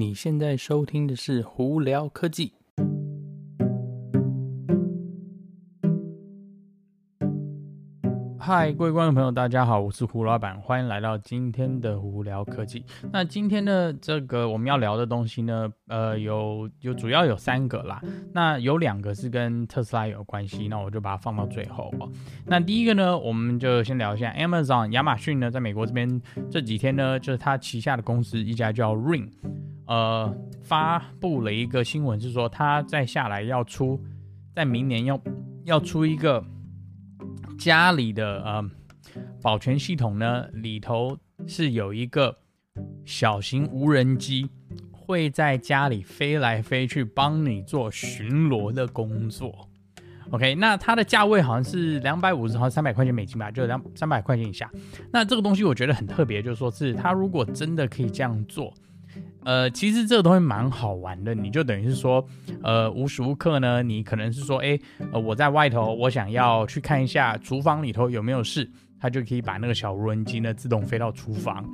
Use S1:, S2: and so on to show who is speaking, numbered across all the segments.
S1: 你现在收听的是《胡聊科技》。嗨，各位观众朋友，大家好，我是胡老板，欢迎来到今天的胡聊科技。那今天的这个我们要聊的东西呢，呃，有有主要有三个啦。那有两个是跟特斯拉有关系，那我就把它放到最后哦。那第一个呢，我们就先聊一下 Amazon 亚马逊呢，在美国这边这几天呢，就是它旗下的公司一家叫 Ring，呃，发布了一个新闻，是说他在下来要出，在明年要要出一个。家里的呃保全系统呢，里头是有一个小型无人机，会在家里飞来飞去，帮你做巡逻的工作。OK，那它的价位好像是两百五十毫三百块钱美金吧，就两三百块钱以下。那这个东西我觉得很特别，就是说是它如果真的可以这样做。呃，其实这个东西蛮好玩的，你就等于是说，呃，无时无刻呢，你可能是说，诶，呃，我在外头，我想要去看一下厨房里头有没有事，它就可以把那个小无人机呢自动飞到厨房。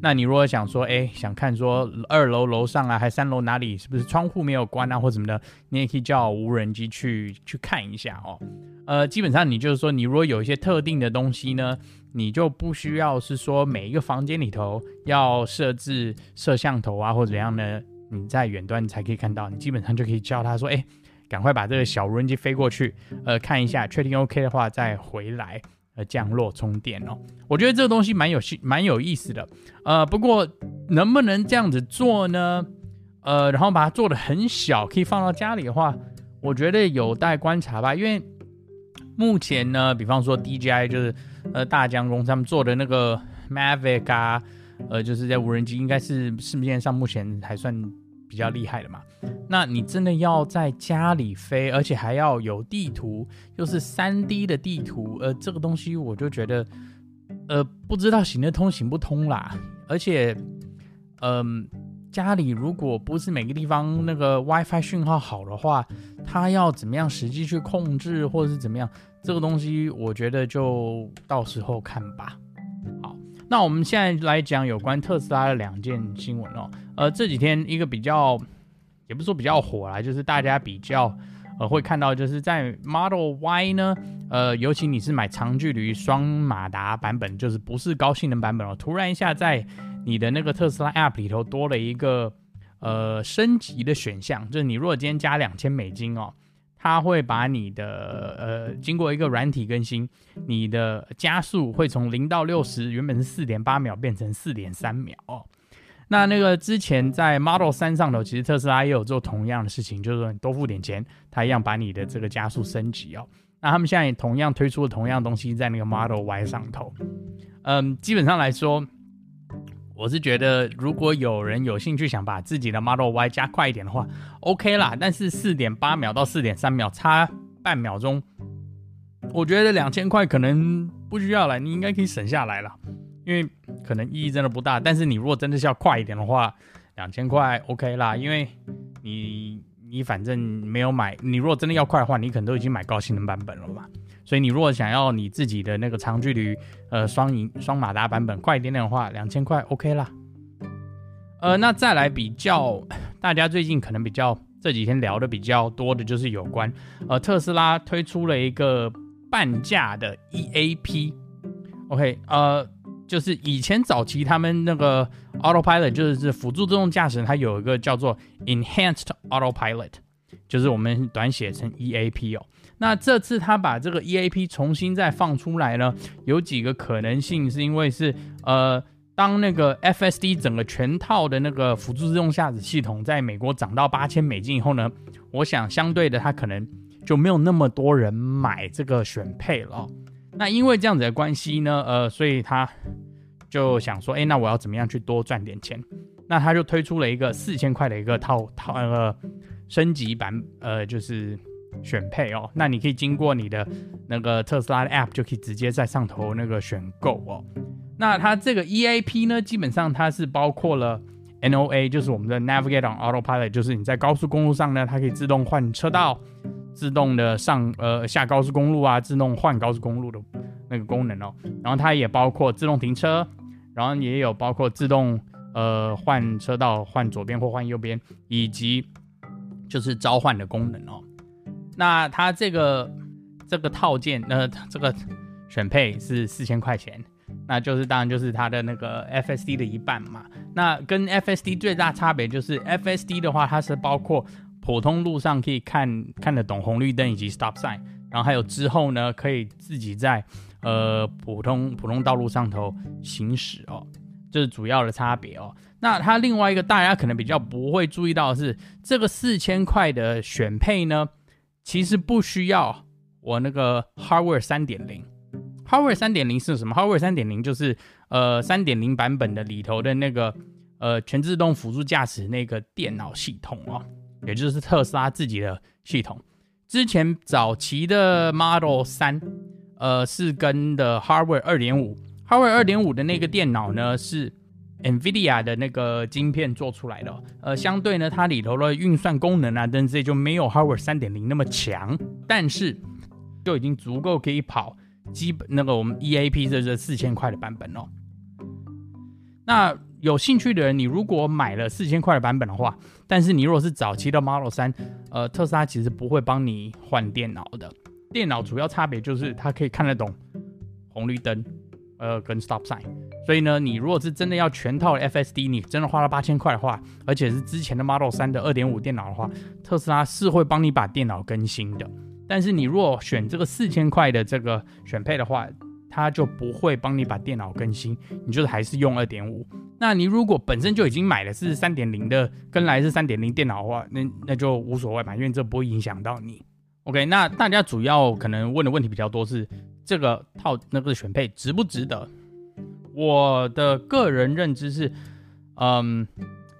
S1: 那你如果想说，诶，想看说二楼楼上啊，还三楼哪里是不是窗户没有关啊，或什么的，你也可以叫无人机去去看一下哦。呃，基本上你就是说，你如果有一些特定的东西呢，你就不需要是说每一个房间里头要设置摄像头啊，或者怎样呢？你在远端才可以看到，你基本上就可以叫他说，哎，赶快把这个小无人机飞过去，呃，看一下，确定 OK 的话再回来，呃，降落充电哦。我觉得这个东西蛮有趣，蛮有意思的。呃，不过能不能这样子做呢？呃，然后把它做的很小，可以放到家里的话，我觉得有待观察吧，因为目前呢，比方说 DJI 就是。呃，大疆公司他们做的那个 Mavic 啊，呃，就是在无人机应该是市面上目前还算比较厉害的嘛。那你真的要在家里飞，而且还要有地图，又是 3D 的地图，呃，这个东西我就觉得，呃，不知道行得通行不通啦。而且，嗯、家里如果不是每个地方那个 WiFi 讯号好的话，它要怎么样实际去控制，或者是怎么样？这个东西我觉得就到时候看吧。好，那我们现在来讲有关特斯拉的两件新闻哦。呃，这几天一个比较，也不是说比较火啦，就是大家比较呃会看到，就是在 Model Y 呢，呃，尤其你是买长距离双马达版本，就是不是高性能版本哦，突然一下在你的那个特斯拉 App 里头多了一个呃升级的选项，就是你如果今天加两千美金哦。它会把你的呃，经过一个软体更新，你的加速会从零到六十，原本是四点八秒变成四点三秒哦。那那个之前在 Model 三上头，其实特斯拉也有做同样的事情，就是说你多付点钱，它一样把你的这个加速升级哦。那他们现在也同样推出了同样东西在那个 Model Y 上头，嗯，基本上来说。我是觉得，如果有人有兴趣想把自己的 Model Y 加快一点的话，OK 啦。但是四点八秒到四点三秒差半秒钟，我觉得两千块可能不需要了，你应该可以省下来了，因为可能意义真的不大。但是你如果真的是要快一点的话，两千块 OK 啦，因为你你反正没有买，你如果真的要快的话，你可能都已经买高性能版本了吧。所以你如果想要你自己的那个长距离，呃，双银双马达版本快一点点的话，两千块 OK 啦。呃，那再来比较，大家最近可能比较这几天聊的比较多的就是有关，呃，特斯拉推出了一个半价的 EAP。OK，呃，就是以前早期他们那个 Autopilot 就是辅助自动驾驶，它有一个叫做 Enhanced Autopilot，就是我们短写成 EAP 哦。那这次他把这个 EAP 重新再放出来呢，有几个可能性，是因为是呃，当那个 FSD 整个全套的那个辅助自动驾驶系统在美国涨到八千美金以后呢，我想相对的他可能就没有那么多人买这个选配了。那因为这样子的关系呢，呃，所以他就想说，哎，那我要怎么样去多赚点钱？那他就推出了一个四千块的一个套套呃升级版，呃，就是。选配哦，那你可以经过你的那个特斯拉的 App 就可以直接在上头那个选购哦。那它这个 EAP 呢，基本上它是包括了 NOA，就是我们的 Navigate on Autopilot，就是你在高速公路上呢，它可以自动换车道，自动的上呃下高速公路啊，自动换高速公路的那个功能哦。然后它也包括自动停车，然后也有包括自动呃换车道换左边或换右边，以及就是召唤的功能哦。那它这个这个套件，呃，这个选配是四千块钱，那就是当然就是它的那个 FSD 的一半嘛。那跟 FSD 最大差别就是 FSD 的话，它是包括普通路上可以看看得懂红绿灯以及 stop sign，然后还有之后呢可以自己在呃普通普通道路上头行驶哦，就是主要的差别哦。那它另外一个大家可能比较不会注意到的是，这个四千块的选配呢。其实不需要我那个 Hardware 三点零，Hardware 三点零是什么？Hardware 三点零就是呃三点零版本的里头的那个呃全自动辅助驾驶那个电脑系统哦，也就是特斯拉自己的系统。之前早期的 Model 三，呃是跟的 Hardware 二点五，Hardware 二点五的那个电脑呢是。NVIDIA 的那个晶片做出来的，呃，相对呢，它里头的运算功能啊，等这些就没有 h a r v a r d 三点零那么强，但是就已经足够可以跑基本那个我们 EAP 这这四千块的版本哦。那有兴趣的人，你如果买了四千块的版本的话，但是你如果是早期的 Model 三，呃，特斯拉其实不会帮你换电脑的，电脑主要差别就是它可以看得懂红绿灯，呃，跟 Stop Sign。所以呢，你如果是真的要全套 FSD，你真的花了八千块的话，而且是之前的 Model 3的二点五电脑的话，特斯拉是会帮你把电脑更新的。但是你如果选这个四千块的这个选配的话，它就不会帮你把电脑更新，你就是还是用二点五。那你如果本身就已经买的是三点零的，跟来是三点零电脑的话，那那就无所谓嘛，因为这不会影响到你。OK，那大家主要可能问的问题比较多是这个套那个选配值不值得？我的个人认知是，嗯，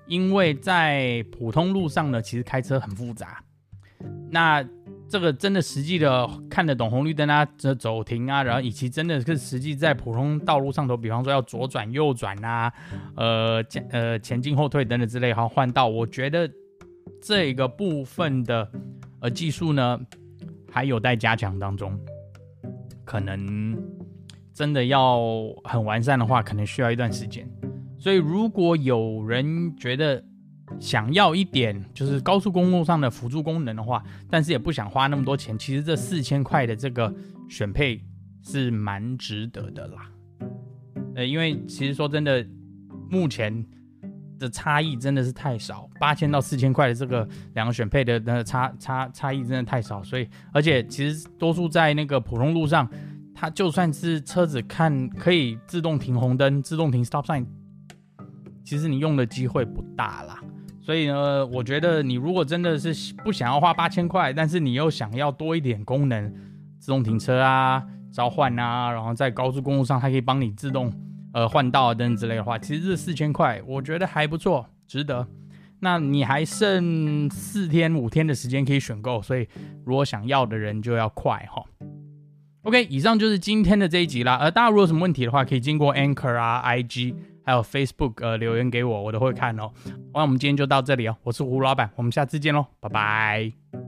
S1: 因为在普通路上呢，其实开车很复杂。那这个真的实际的看得懂红绿灯啊，这走停啊，然后以及真的是实际在普通道路上头，比方说要左转、右转啊，呃，前呃前进、后退等等之类，好换道，我觉得这个部分的呃技术呢，还有待加强当中，可能。真的要很完善的话，可能需要一段时间。所以，如果有人觉得想要一点就是高速公路上的辅助功能的话，但是也不想花那么多钱，其实这四千块的这个选配是蛮值得的啦。呃，因为其实说真的，目前的差异真的是太少，八千到四千块的这个两个选配的那差差差异真的太少。所以，而且其实多数在那个普通路上。它就算是车子看可以自动停红灯、自动停 stop sign，其实你用的机会不大啦。所以呢，我觉得你如果真的是不想要花八千块，但是你又想要多一点功能，自动停车啊、召唤啊，然后在高速公路上它可以帮你自动呃换道等之类的话，其实这四千块我觉得还不错，值得。那你还剩四天五天的时间可以选购，所以如果想要的人就要快哈。OK，以上就是今天的这一集啦。呃，大家如果有什么问题的话，可以经过 Anchor 啊、IG 还有 Facebook 呃留言给我，我都会看哦。那我们今天就到这里哦，我是胡老板，我们下次见喽，拜拜。